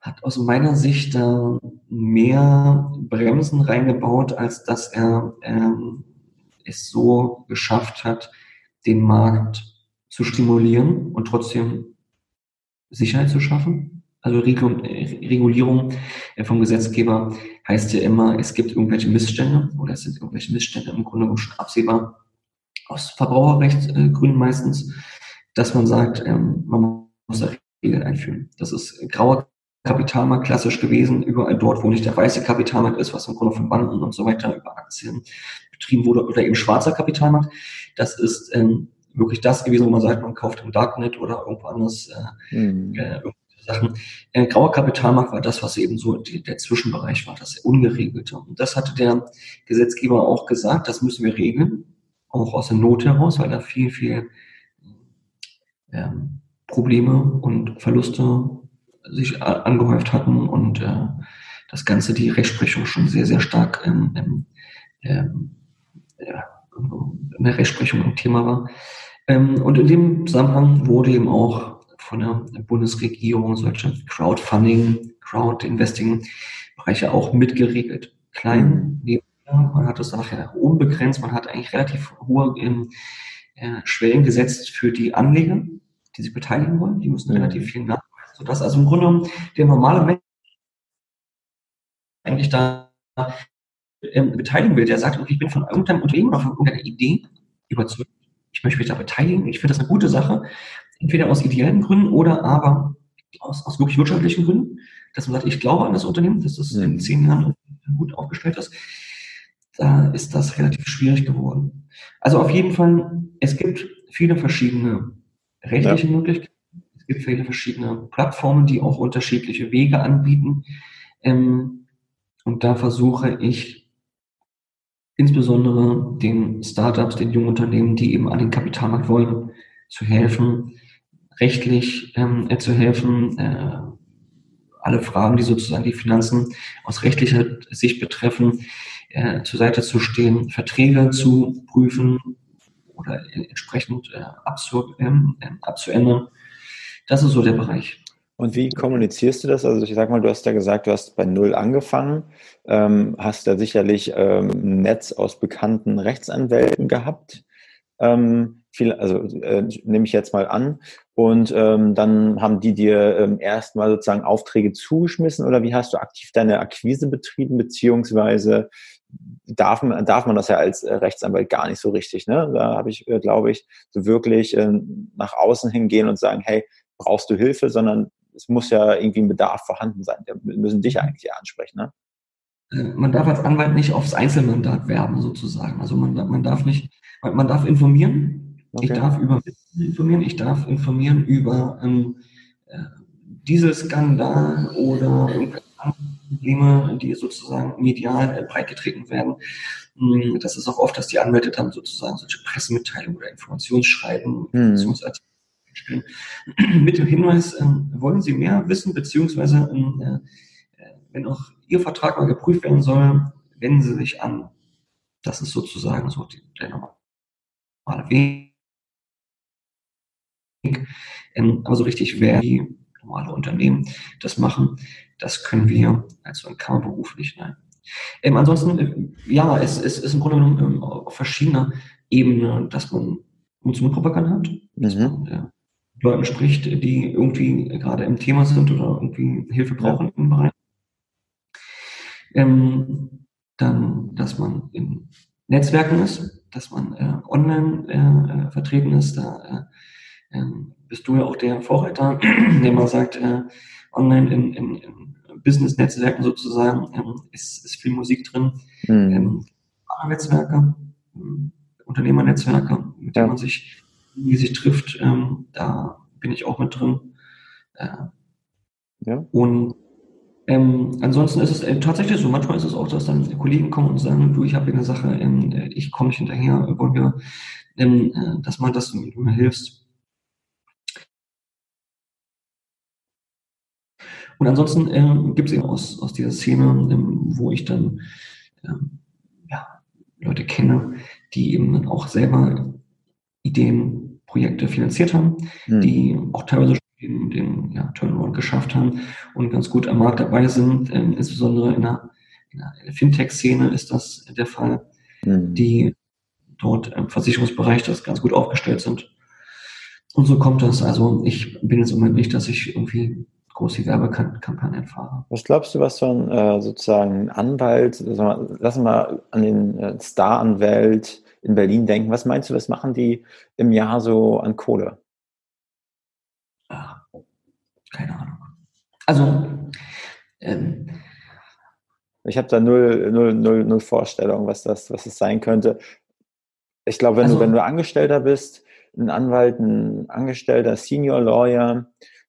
hat aus meiner Sicht da mehr Bremsen reingebaut, als dass er ähm, es so geschafft hat, den Markt zu stimulieren und trotzdem Sicherheit zu schaffen. Also Regulierung äh, vom Gesetzgeber heißt ja immer, es gibt irgendwelche Missstände oder es sind irgendwelche Missstände im Grunde genommen schon absehbar aus Verbraucherrechtsgründen meistens, dass man sagt, ähm, man muss da Regeln einführen. Das ist grauer Kapitalmarkt klassisch gewesen, überall dort, wo nicht der weiße Kapitalmarkt ist, was im Grunde von Banken und so weiter über Aktien betrieben wurde, oder eben schwarzer Kapitalmarkt. Das ist ähm, wirklich das gewesen, wo man sagt, man kauft im Darknet oder irgendwo anders äh, mhm. äh, Sachen. Äh, grauer Kapitalmarkt war das, was eben so die, der Zwischenbereich war, das Ungeregelte. Und das hatte der Gesetzgeber auch gesagt, das müssen wir regeln, auch aus der Not heraus, weil da viel, viel ähm, Probleme und Verluste sich angehäuft hatten und äh, das Ganze die Rechtsprechung schon sehr, sehr stark ähm, ähm, ja, in der Rechtsprechung ein Thema war. Ähm, und in dem Zusammenhang wurde eben auch von der Bundesregierung solche Crowdfunding, Crowd-Investing-Bereiche auch mitgeregelt. Klein, mhm. man hat das nachher unbegrenzt, man hat eigentlich relativ hohe ähm, äh, Schwellen gesetzt für die Anleger, die sich beteiligen wollen. Die müssen mhm. relativ viel nach sodass also im Grunde der normale Mensch eigentlich da ähm, beteiligen will, der sagt, okay, ich bin von irgendeinem Unternehmen oder von irgendeiner Idee überzeugt, ich möchte mich da beteiligen, ich finde das eine gute Sache, entweder aus ideellen Gründen oder aber aus, aus wirklich wirtschaftlichen Gründen, dass man sagt, ich glaube an das Unternehmen, dass es in mhm. zehn Jahren gut aufgestellt ist, da ist das relativ schwierig geworden. Also auf jeden Fall, es gibt viele verschiedene rechtliche ja. Möglichkeiten, es gibt viele verschiedene Plattformen, die auch unterschiedliche Wege anbieten. Ähm, und da versuche ich insbesondere den Startups, den jungen Unternehmen, die eben an den Kapitalmarkt wollen, zu helfen, rechtlich ähm, äh, zu helfen, äh, alle Fragen, die sozusagen die Finanzen aus rechtlicher Sicht betreffen, äh, zur Seite zu stehen, Verträge zu prüfen oder entsprechend äh, abzu, ähm, äh, abzuändern das ist so der Bereich. Und wie kommunizierst du das? Also ich sag mal, du hast ja gesagt, du hast bei Null angefangen, ähm, hast da sicherlich ähm, ein Netz aus bekannten Rechtsanwälten gehabt. Ähm, viel, also äh, nehme ich jetzt mal an. Und ähm, dann haben die dir ähm, erstmal sozusagen Aufträge zugeschmissen oder wie hast du aktiv deine Akquise betrieben, beziehungsweise darf man, darf man das ja als äh, Rechtsanwalt gar nicht so richtig. Ne? Da habe ich, äh, glaube ich, so wirklich äh, nach außen hingehen und sagen, hey, brauchst du Hilfe, sondern es muss ja irgendwie ein Bedarf vorhanden sein. Wir müssen dich eigentlich eher ansprechen. Ne? Äh, man darf als Anwalt nicht aufs Einzelmandat werben, sozusagen. Also man, man darf nicht, man darf informieren. Okay. Ich darf über informieren, ich darf informieren über ähm, äh, Dieselskandal oder Probleme, die sozusagen medial äh, breitgetreten werden. Hm, das ist auch oft, dass die Anwälte dann sozusagen solche Pressemitteilungen oder Informationsschreiben, mhm. Spielen. Mit dem Hinweis, äh, wollen Sie mehr wissen, beziehungsweise ähm, äh, äh, wenn auch Ihr Vertrag mal geprüft werden soll, wenden Sie sich an. Das ist sozusagen so die, der normale Weg. Ähm, aber so richtig, wer die normale Unternehmen das machen, das können wir als so ein Kammerberuf nicht. Nein. Ähm, ansonsten, äh, ja, es, es ist im Grunde genommen ähm, auf verschiedener Ebene, dass man Mund-zu-Mund-Propaganda hat, dass mhm. man äh, Leuten spricht, die irgendwie gerade im Thema sind oder irgendwie Hilfe brauchen im Bereich. Ähm, dann, dass man in Netzwerken ist, dass man äh, online äh, äh vertreten ist. Da äh, ähm, bist du ja auch <clears throat> der Vorreiter, der mal sagt, äh, online in, in, in Business-Netzwerken sozusagen ähm, ist, ist viel Musik drin. Mhm. Ähm, Netzwerke, ähm, Unternehmernetzwerke, mit denen man sich wie sich trifft, ähm, da bin ich auch mit drin. Äh, ja. Und ähm, ansonsten ist es äh, tatsächlich so, manchmal ist es auch, dass dann Kollegen kommen und sagen, du, ich habe hier eine Sache, ähm, äh, ich komme nicht hinterher, wollen wir, ähm, äh, dass man das, du mir hilfst. Und ansonsten ähm, gibt es eben aus, aus dieser Szene, ähm, wo ich dann ähm, ja, Leute kenne, die eben dann auch selber Ideen Projekte finanziert haben, mhm. die auch teilweise den, den ja, Turnaround geschafft haben und ganz gut am Markt dabei sind. Ähm, insbesondere in der, in der Fintech-Szene ist das der Fall, mhm. die dort im Versicherungsbereich das ganz gut aufgestellt sind. Und so kommt das. Also ich bin jetzt im Moment nicht, dass ich irgendwie große Werbekampagnen fahre. Was glaubst du, was so ein äh, sozusagen Anwalt, lass mal an den äh, Star-Anwalt in Berlin denken. Was meinst du, was machen die im Jahr so an Kohle? Ach, keine Ahnung. Also, ähm, ich habe da null, null, null, null Vorstellung, was das, was das sein könnte. Ich glaube, wenn, Also- du, wenn du Angestellter bist, ein Anwalt, ein Angestellter, Senior Lawyer,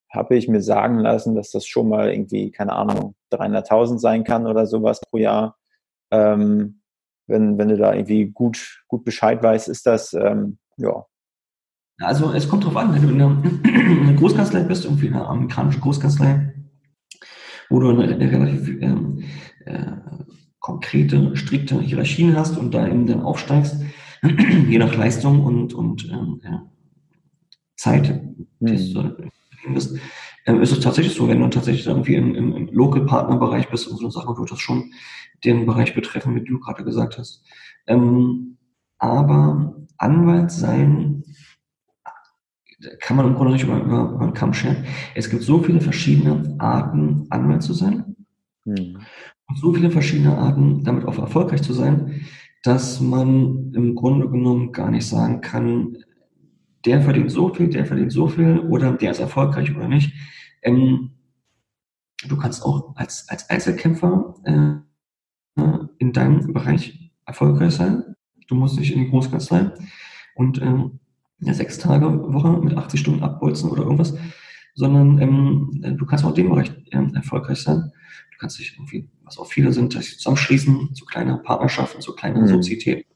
habe ich mir sagen lassen, dass das schon mal irgendwie, keine Ahnung, 300.000 sein kann oder sowas pro Jahr. Ähm, wenn, wenn du da irgendwie gut, gut Bescheid weißt, ist das, ähm, ja, Also es kommt drauf an, wenn du in einer, <clears throat> in einer Großkanzlei bist, irgendwie eine amerikanische Großkanzlei, wo du eine, relativ ähm, äh, konkrete, strikte Hierarchien hast und da eben dann aufsteigst, <clears throat> je nach Leistung und, und ähm, äh, Zeit, hm, bist, ähm, ist es tatsächlich so, wenn du tatsächlich irgendwie im, im, im Local-Partner-Bereich bist und so Sachen, wird das schon den Bereich betreffen, wie du gerade gesagt hast. Ähm, aber Anwalt sein kann man im Grunde nicht über, über, über den Kamm scheren. Es gibt so viele verschiedene Arten, Anwalt zu sein hm, und so viele verschiedene Arten, damit auch erfolgreich zu sein, dass man im Grunde genommen gar nicht sagen kann, der verdient so viel, der verdient so viel oder der ist erfolgreich oder nicht. Ähm, du kannst auch als, als Einzelkämpfer äh, in deinem Bereich erfolgreich sein. Du musst nicht in die Großkanzlei und ähm, eine sechs Tage Woche mit 80 Stunden abbolzen oder irgendwas, sondern ähm, du kannst auch in dem Bereich ähm, erfolgreich sein. Du kannst dich irgendwie, was auch viele sind, dass sie zusammenschließen zu kleinen Partnerschaften, zu kleinen Mhm. Sozietäten.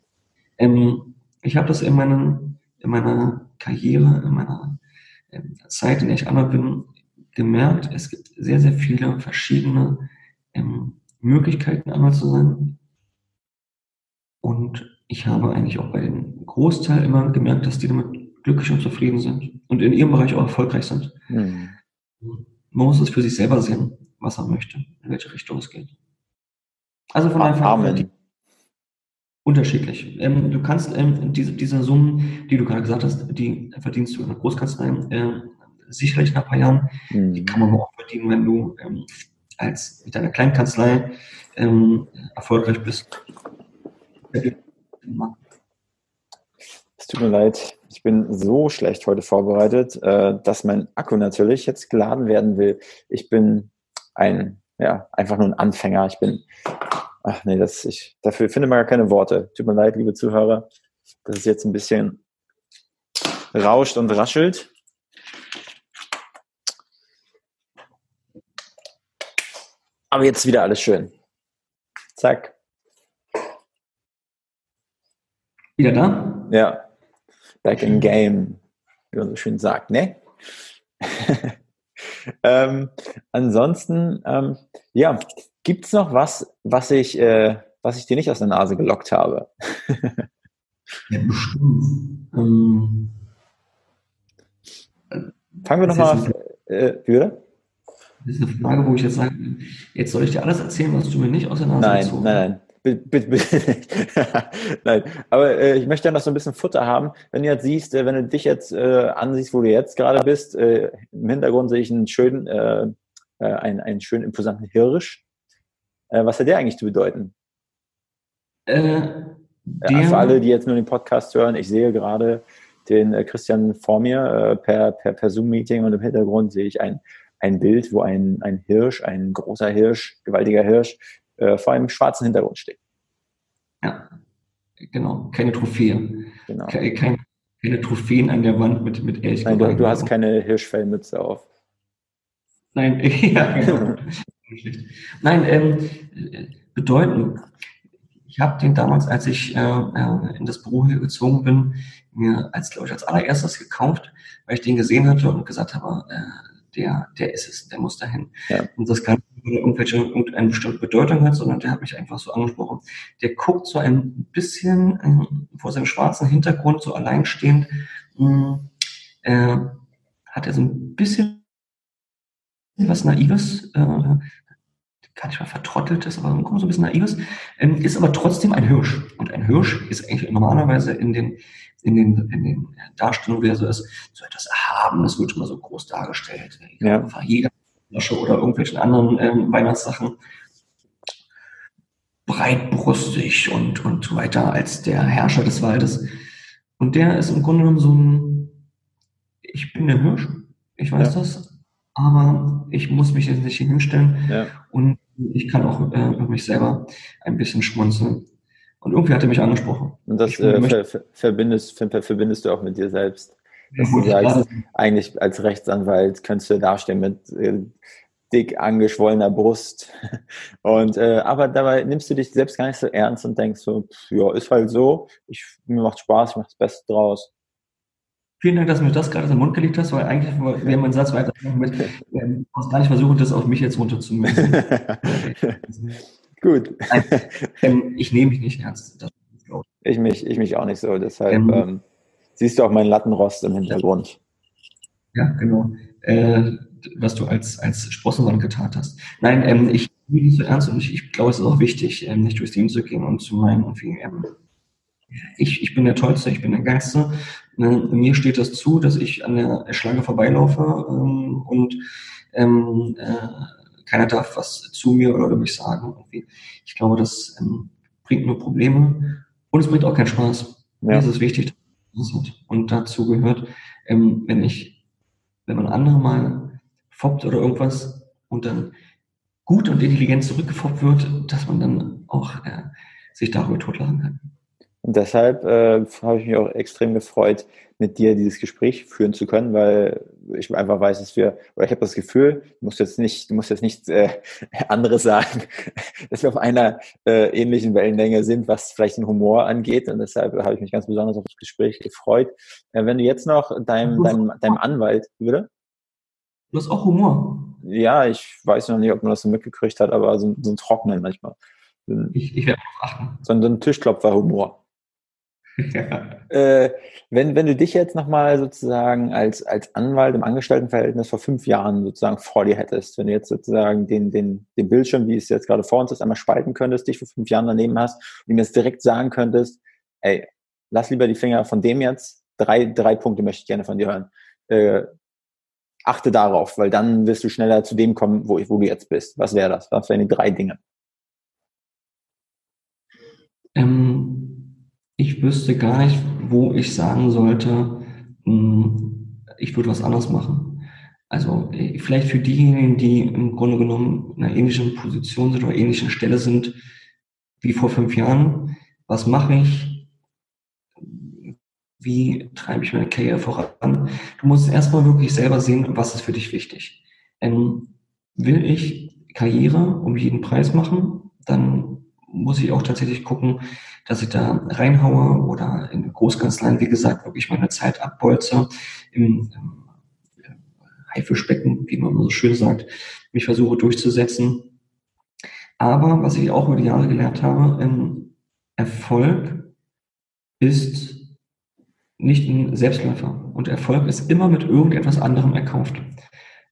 Ähm, ich habe das in, meinen, in meiner Karriere, in meiner ähm, Zeit, in der ich Anwalt bin, gemerkt, es gibt sehr, sehr viele verschiedene ähm, Möglichkeiten, Anwalt zu sein. Und ich habe eigentlich auch bei dem Großteil immer gemerkt, dass die damit glücklich und zufrieden sind und in ihrem Bereich auch erfolgreich sind. hm. Man muss es für sich selber sehen, was er möchte, in welche Richtung es geht. Also von daher. Unterschiedlich. Ähm, du kannst ähm, diese, diese Summen, die du gerade gesagt hast, die verdienst du in der Großkanzlei äh, sicherlich nach ein paar Jahren. Die Hm. kann man auch verdienen, wenn du ähm, als mit deiner Kleinkanzlei ähm, erfolgreich bist. Es tut mir leid, ich bin so schlecht heute vorbereitet, äh, dass mein Akku natürlich jetzt geladen werden will. Ich bin ein, ja, einfach nur ein Anfänger. Ich bin, ach nee, das, ich, dafür finde man gar keine Worte. Tut mir leid, liebe Zuhörer, dass es jetzt ein bisschen rauscht und raschelt. Aber jetzt wieder alles schön. Zack. Wieder da? Ja. Back in game, wie man so schön sagt, ne? <laughs> ähm, ansonsten, ähm, ja, gibt's noch was, was ich, äh, was ich dir nicht aus der Nase gelockt habe? <laughs> Ja, bestimmt. Ähm, Fangen wir nochmal, äh, wie bitte? das ist eine Frage, wo ich jetzt sage, jetzt soll ich dir alles erzählen, was du mir nicht aus der Nase Nein, gezogen nein, nein. Bitte, bitte. <laughs> Nein, aber äh, ich möchte ja noch so ein bisschen Futter haben. Wenn du jetzt siehst, äh, wenn du dich jetzt äh, ansiehst, wo du jetzt gerade bist, äh, im Hintergrund sehe ich einen schönen, äh, äh, einen, einen schönen imposanten Hirsch. Äh, was hat der eigentlich zu bedeuten? Äh, Ja, der, für alle, die jetzt nur den Podcast hören, ich sehe gerade den äh, Christian vor mir äh, per, per, per Zoom-Meeting und im Hintergrund sehe ich ein, ein Bild, wo ein, ein Hirsch, ein großer Hirsch, gewaltiger Hirsch, äh, vor einem schwarzen Hintergrund steht. ja, genau, keine Trophäe. Genau. Keine, keine, keine Trophäen an der Wand mit, mit Elch. Nein, du, du hast keine Hirschfellmütze auf. Nein, <laughs> ja, genau. Schlecht. Nein, ähm, äh, bedeuten. Ich habe den damals, als ich äh, äh, in das Büro hier gezogen bin, mir als, glaube ich, als allererstes gekauft, weil ich den gesehen hatte und gesagt habe, äh, der, der ist es, der muss dahin. Ja. Und das kann nicht irgendwelche, irgendeine bestimmte Bedeutung hat, sondern der hat mich einfach so angesprochen. Der guckt so ein bisschen äh, vor seinem schwarzen Hintergrund, so alleinstehend, mh, äh, hat er so ein bisschen was Naives, äh, gar nicht mal vertrotteltes, aber so ein bisschen Naives, ähm, ist aber trotzdem ein Hirsch. Und ein Hirsch ist eigentlich normalerweise in den, in den, in den Darstellungen, wie er so ist, so etwas Erhabenes, wird immer so groß dargestellt. Ja. Einfach Jägerflasche oder irgendwelchen anderen ähm, Weihnachtssachen. Breitbrustig und, und so weiter als der Herrscher des Waldes. Und der ist im Grunde genommen so ein, ich bin der Hirsch, ich weiß Ja. das, aber ich muss mich jetzt nicht hinstellen Ja. Ich kann auch äh, mich selber ein bisschen schmunzeln. Und irgendwie hat er mich angesprochen. Und das äh, ver, ver, verbindest, ver, verbindest du auch mit dir selbst. Dass du Gut, sagst, eigentlich als Rechtsanwalt könntest du dastehen mit äh, dick angeschwollener Brust. <laughs> Und äh, aber dabei nimmst du dich selbst gar nicht so ernst und denkst so, pff, ja, ist halt so, ich, mir macht Spaß, ich mach das Beste draus. Vielen Dank, dass du mir das gerade in den Mund gelegt hast, weil eigentlich wäre mein Satz weiter mit, ähm, gar nicht versuchen, das auf mich jetzt runterzumünzen. <laughs> Gut. ähm, ich nehme mich nicht ernst. Ich mich, ich mich auch nicht so. Deshalb Ähm. ähm, siehst du auch meinen Lattenrost im Hintergrund. Ja, genau. Äh, was du als, als Sprossenwand getan hast. Nein, ähm, ich nehme nicht so ernst und ich, ich glaube, es ist auch wichtig, ähm, nicht durchs Leben zu gehen und zu meinen, irgendwie, ähm, ich, ich bin der Tollste, ich bin der Geilste. Ne, mir steht das zu, dass ich an der Schlange vorbeilaufe ähm, und ähm, äh, keiner darf was zu mir oder über mich sagen. Irgendwie. Ich glaube, das ähm, bringt nur Probleme und es bringt auch keinen Spaß. Ja. ist es wichtig. Und dazu gehört, ähm, wenn ich, wenn man andere mal foppt oder irgendwas und dann gut und intelligent zurückgefoppt wird, dass man dann auch äh, sich darüber totlachen kann. Und deshalb äh, habe ich mich auch extrem gefreut, mit dir dieses Gespräch führen zu können, weil ich einfach weiß, dass wir, oder ich habe das Gefühl, du musst jetzt nicht, du musst jetzt nichts äh, <laughs> anderes sagen, <laughs> dass wir auf einer äh, ähnlichen Wellenlänge sind, was vielleicht den Humor angeht. Und deshalb habe ich mich ganz besonders auf das Gespräch gefreut. Äh, wenn du jetzt noch deinem, deinem, deinem Anwalt, bitte? Du hast auch Humor. Ja, ich weiß noch nicht, ob man das so mitgekriegt hat, aber so, so ein Trocknen manchmal. So ein, Ich, ich werde achten. so ein Tischklopfer-Humor. <laughs> ja. Äh, wenn, wenn du dich jetzt nochmal sozusagen als, als Anwalt im Angestelltenverhältnis vor fünf Jahren sozusagen vor dir hättest, wenn du jetzt sozusagen den, den, den Bildschirm, wie es jetzt gerade vor uns ist, einmal spalten könntest, dich vor fünf Jahren daneben hast und ihm jetzt direkt sagen könntest, ey, lass lieber die Finger von dem jetzt, drei, drei Punkte möchte ich gerne von dir hören. Äh, achte darauf, weil dann wirst du schneller zu dem kommen, wo, ich, wo du jetzt bist. Was wäre das? Was wären die drei Dinge? Ähm, ich wüsste gar nicht, wo ich sagen sollte, mh, ich würde was anderes machen. Also äh, vielleicht für diejenigen, die im Grunde genommen in einer ähnlichen Position sind oder ähnlichen Stelle sind wie vor fünf Jahren. Was mache ich? Wie treibe ich meine Karriere voran? Du musst erstmal wirklich selber sehen, was ist für dich wichtig. Ähm, will ich Karriere um jeden Preis machen, dann muss ich auch tatsächlich gucken, dass ich da reinhaue oder in Großkanzleien, wie gesagt, wirklich meine Zeit abbolze, im, im Haifischbecken, wie man so schön sagt, mich versuche durchzusetzen. Aber was ich auch über die Jahre gelernt habe, ähm, Erfolg ist nicht ein Selbstläufer. Und Erfolg ist immer mit irgendetwas anderem erkauft.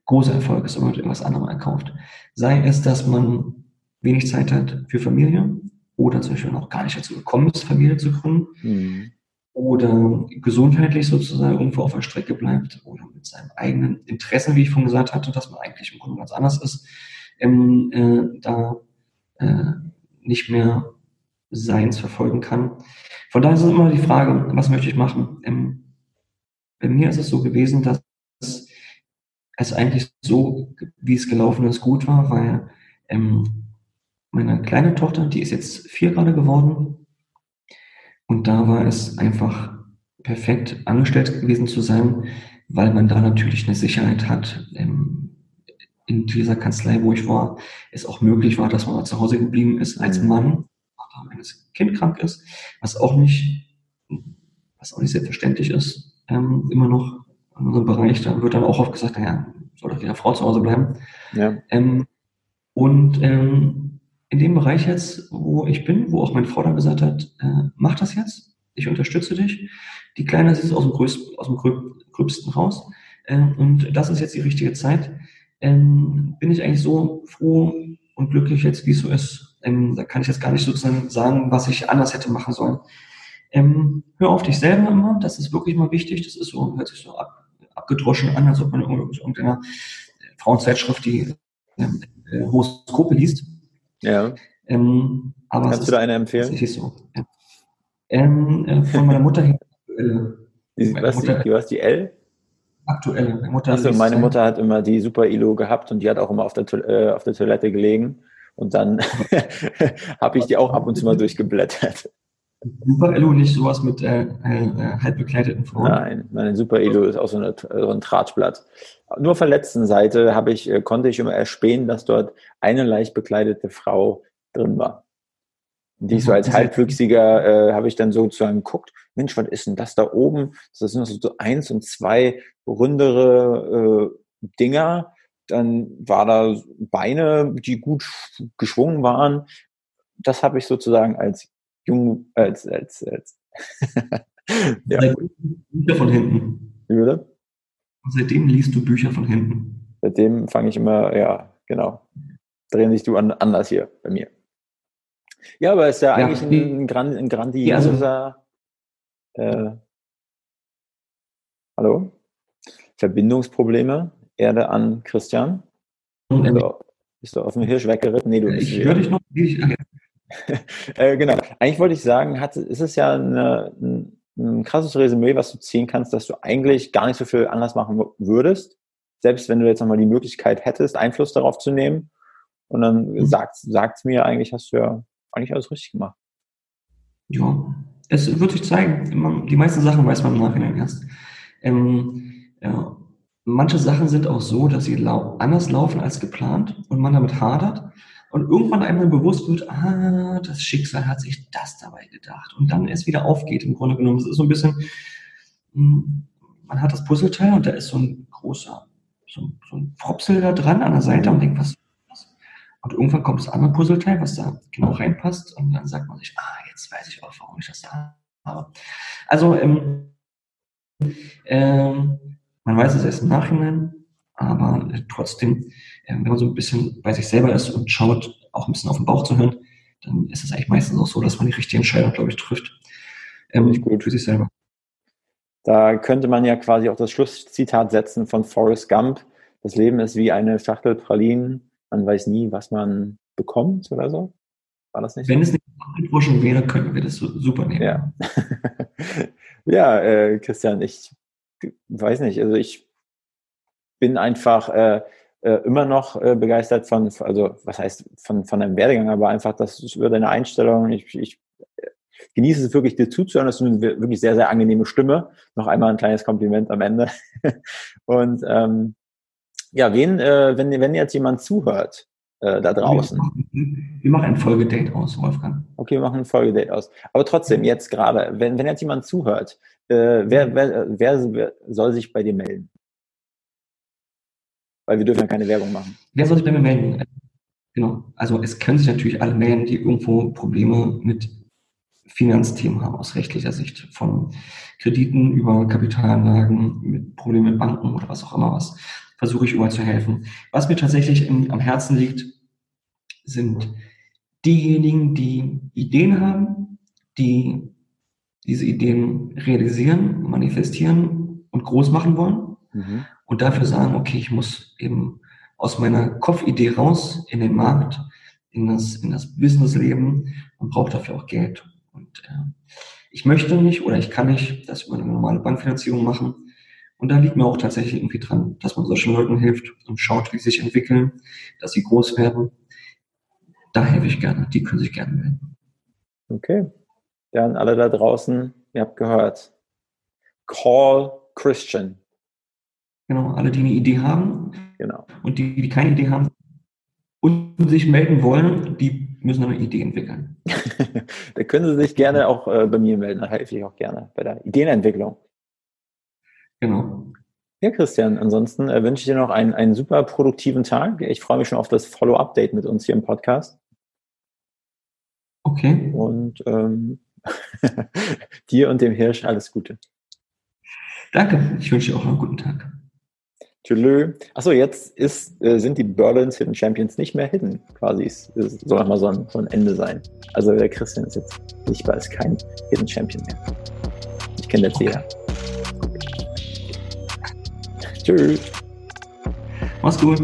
Großer Erfolg ist immer mit irgendwas anderem erkauft. Sei es, dass man wenig Zeit hat für Familie oder zum Beispiel noch gar nicht dazu gekommen ist, Familie zu gründen Hm. oder gesundheitlich sozusagen irgendwo auf der Strecke bleibt oder mit seinem eigenen Interessen, wie ich vorhin gesagt hatte, dass man eigentlich im Grunde ganz anders ist, ähm, äh, da äh, nicht mehr Seins verfolgen kann. Von daher ist es immer die Frage, was möchte ich machen? Ähm, bei mir ist es so gewesen, dass es eigentlich so, wie es gelaufen ist, gut war, weil ähm, meine kleine Tochter, die ist jetzt vier gerade geworden, und da war es einfach perfekt angestellt gewesen zu sein, weil man da natürlich eine Sicherheit hat. Ähm, in dieser Kanzlei, wo ich war, es auch möglich war, dass man mal zu Hause geblieben ist als Mhm. Mann, wenn das Kind krank ist, was auch nicht, was auch nicht selbstverständlich ist, ähm, immer noch in unserem Bereich. Da wird dann auch oft gesagt, naja, soll doch jeder Frau zu Hause bleiben. Ja. Ähm, und in dem Bereich jetzt, wo ich bin, wo auch Frau dann gesagt hat, äh, mach das jetzt, ich unterstütze dich. Die Kleine ist aus dem, größten, aus dem gröb, gröbsten raus äh, und das ist jetzt die richtige Zeit. Ähm, bin ich eigentlich so froh und glücklich jetzt, wie es so ist. Ähm, da kann ich jetzt gar nicht sozusagen sagen, was ich anders hätte machen sollen. Ähm, hör auf dich selber immer, das ist wirklich mal wichtig. Das ist so, hört sich so ab, abgedroschen an, als ob man in irgendeiner Frauenzeitschrift die ähm, äh, Horoskope liest. Ja. Ähm, aber Kannst ist du da eine empfehlen? tatsächlich so. Ja. Ähm, äh, von meiner Mutter her, äh, Die, Meine was, die, Mutter- die, was, die L? aktuelle. Meine Mutter, Achso, meine Mutter hat immer die Super Ilo gehabt und die hat auch immer auf der, äh, auf der Toilette gelegen. Und dann <laughs> habe ich die auch ab und zu mal durchgeblättert. Super Elo nicht sowas mit äh, äh, halb bekleideten Frauen? Nein, meine Super Elo ist auch so, eine, so ein Tratschblatt. Nur auf der letzten Seite habe ich, äh, konnte ich immer erspähen, dass dort eine leicht bekleidete Frau drin war. Die ich so als Halbwüchsiger äh, habe ich dann sozusagen geguckt, Mensch, was ist denn das da oben? Das sind so eins und zwei rundere äh, Dinger. Dann war da Beine, die gut geschwungen waren. Das habe ich sozusagen als jung, als, als, als <laughs> ja. Bücher von hinten. Wie bitte? Und seitdem liest du Bücher von hinten. Seitdem fange ich immer, ja, genau. Drehen sich du an, anders hier bei mir. Ja, aber es ist ja, ja eigentlich ein, ein, Grand, ein grandioser. Ja, also, äh, hallo? Verbindungsprobleme. Erde an Christian. Also, bist du auf dem Hirsch weggeritten? Nee, du bist Ich höre dich noch. Ich, <laughs> äh, genau. Eigentlich wollte ich sagen, hat, ist es ja eine, ein, ein krasses Resümee, was du ziehen kannst, dass du eigentlich gar nicht so viel anders machen würdest, selbst wenn du jetzt nochmal die Möglichkeit hättest, Einfluss darauf zu nehmen. Und dann mhm. sagt es mir eigentlich, hast du ja eigentlich alles richtig gemacht. Ja, es wird sich zeigen. Die meisten Sachen weiß man im Nachhinein erst. Ähm, ja, manche Sachen sind auch so, dass sie lau anders laufen als geplant und man damit hadert. Und irgendwann einmal bewusst wird, ah, das Schicksal hat sich das dabei gedacht. Und dann es wieder aufgeht im Grunde genommen. Es ist so ein bisschen, hm, man hat das Puzzleteil und da ist so ein großer, so, so ein Propsel da dran an der Seite und denkt, was und irgendwann kommt das andere Puzzleteil, was da genau reinpasst. Und dann sagt man sich, ah, jetzt weiß ich auch, warum ich das da habe. Also, ähm, ähm, man weiß es erst im Nachhinein, aber äh, trotzdem, wenn man so ein bisschen bei sich selber ist und schaut, auch ein bisschen auf den Bauch zu hören, dann ist es eigentlich meistens auch so, dass man die richtige Entscheidung, glaube ich, trifft. Ähm, Nicht gut für sich selber. Da könnte man ja quasi auch das Schlusszitat setzen von Forrest Gump. Das Leben ist wie eine Schachtel Pralinen man weiß nie, was man bekommt oder so. War das nicht Wenn so? es nicht Marktforschung wäre, könnten wir das super nehmen. Ja, <laughs> ja äh, Christian, ich weiß nicht, also ich bin einfach äh, äh, immer noch äh, begeistert von, also was heißt von, von deinem Werdegang, aber einfach das über deine Einstellung. Ich, ich genieße es wirklich, dir zuzuhören. Das ist eine wirklich sehr, sehr angenehme Stimme. Noch einmal ein kleines Kompliment am Ende. <laughs> Und ähm, ja, wen, äh, wenn, wenn jetzt jemand zuhört, äh, da draußen. Wir machen, ein Folgedate aus, Wolfgang. Okay, wir machen ein Folgedate aus. Aber trotzdem, jetzt gerade, wenn, wenn jetzt jemand zuhört, äh, wer, wer, wer, wer soll sich bei dir melden? Weil wir dürfen ja keine Werbung machen. Wer soll sich bei mir melden? Genau. Also es können sich natürlich alle melden, die irgendwo Probleme mit Finanzthemen haben aus rechtlicher Sicht. Von Krediten über Kapitalanlagen, mit Problemen mit Banken oder was auch immer was versuche ich immer zu helfen. Was mir tatsächlich im, am Herzen liegt, sind diejenigen, die Ideen haben, die diese Ideen realisieren, manifestieren und groß machen wollen mhm. und dafür sagen, okay, ich muss eben aus meiner Kopfidee raus in den Markt, in das, in das Businessleben und brauche dafür auch Geld. Und äh, ich möchte nicht oder ich kann nicht das über eine normale Bankfinanzierung machen, und da liegt mir auch tatsächlich irgendwie dran, dass man solchen Leuten hilft und schaut, wie sie sich entwickeln, dass sie groß werden. Da helfe ich gerne. Die können sich gerne melden. Okay. Dann alle da draußen, ihr habt gehört. Call Christian. Genau, alle, die eine Idee haben. Genau. Und die, die keine Idee haben und sich melden wollen, die müssen eine Idee entwickeln. <laughs> da können Sie sich gerne auch äh, bei mir melden. Da helfe ich auch gerne bei der Ideenentwicklung. Genau. Ja, Christian, ansonsten äh, wünsche ich dir noch einen, einen super produktiven Tag. Ich freue mich schon auf das Follow-Update mit uns hier im Podcast. Okay. Und ähm, <laughs> dir und dem Hirsch alles Gute. Danke, ich wünsche dir auch noch einen guten Tag. Tschüss. Achso, jetzt ist, äh, sind die Berlin's Hidden Champions nicht mehr hidden, quasi. Es, es soll nochmal so ein, so ein Ende sein. Also der Christian ist jetzt sichtbar als kein Hidden Champion mehr. Ich kenne jetzt okay. jeder. Tschüss. Mach's gut.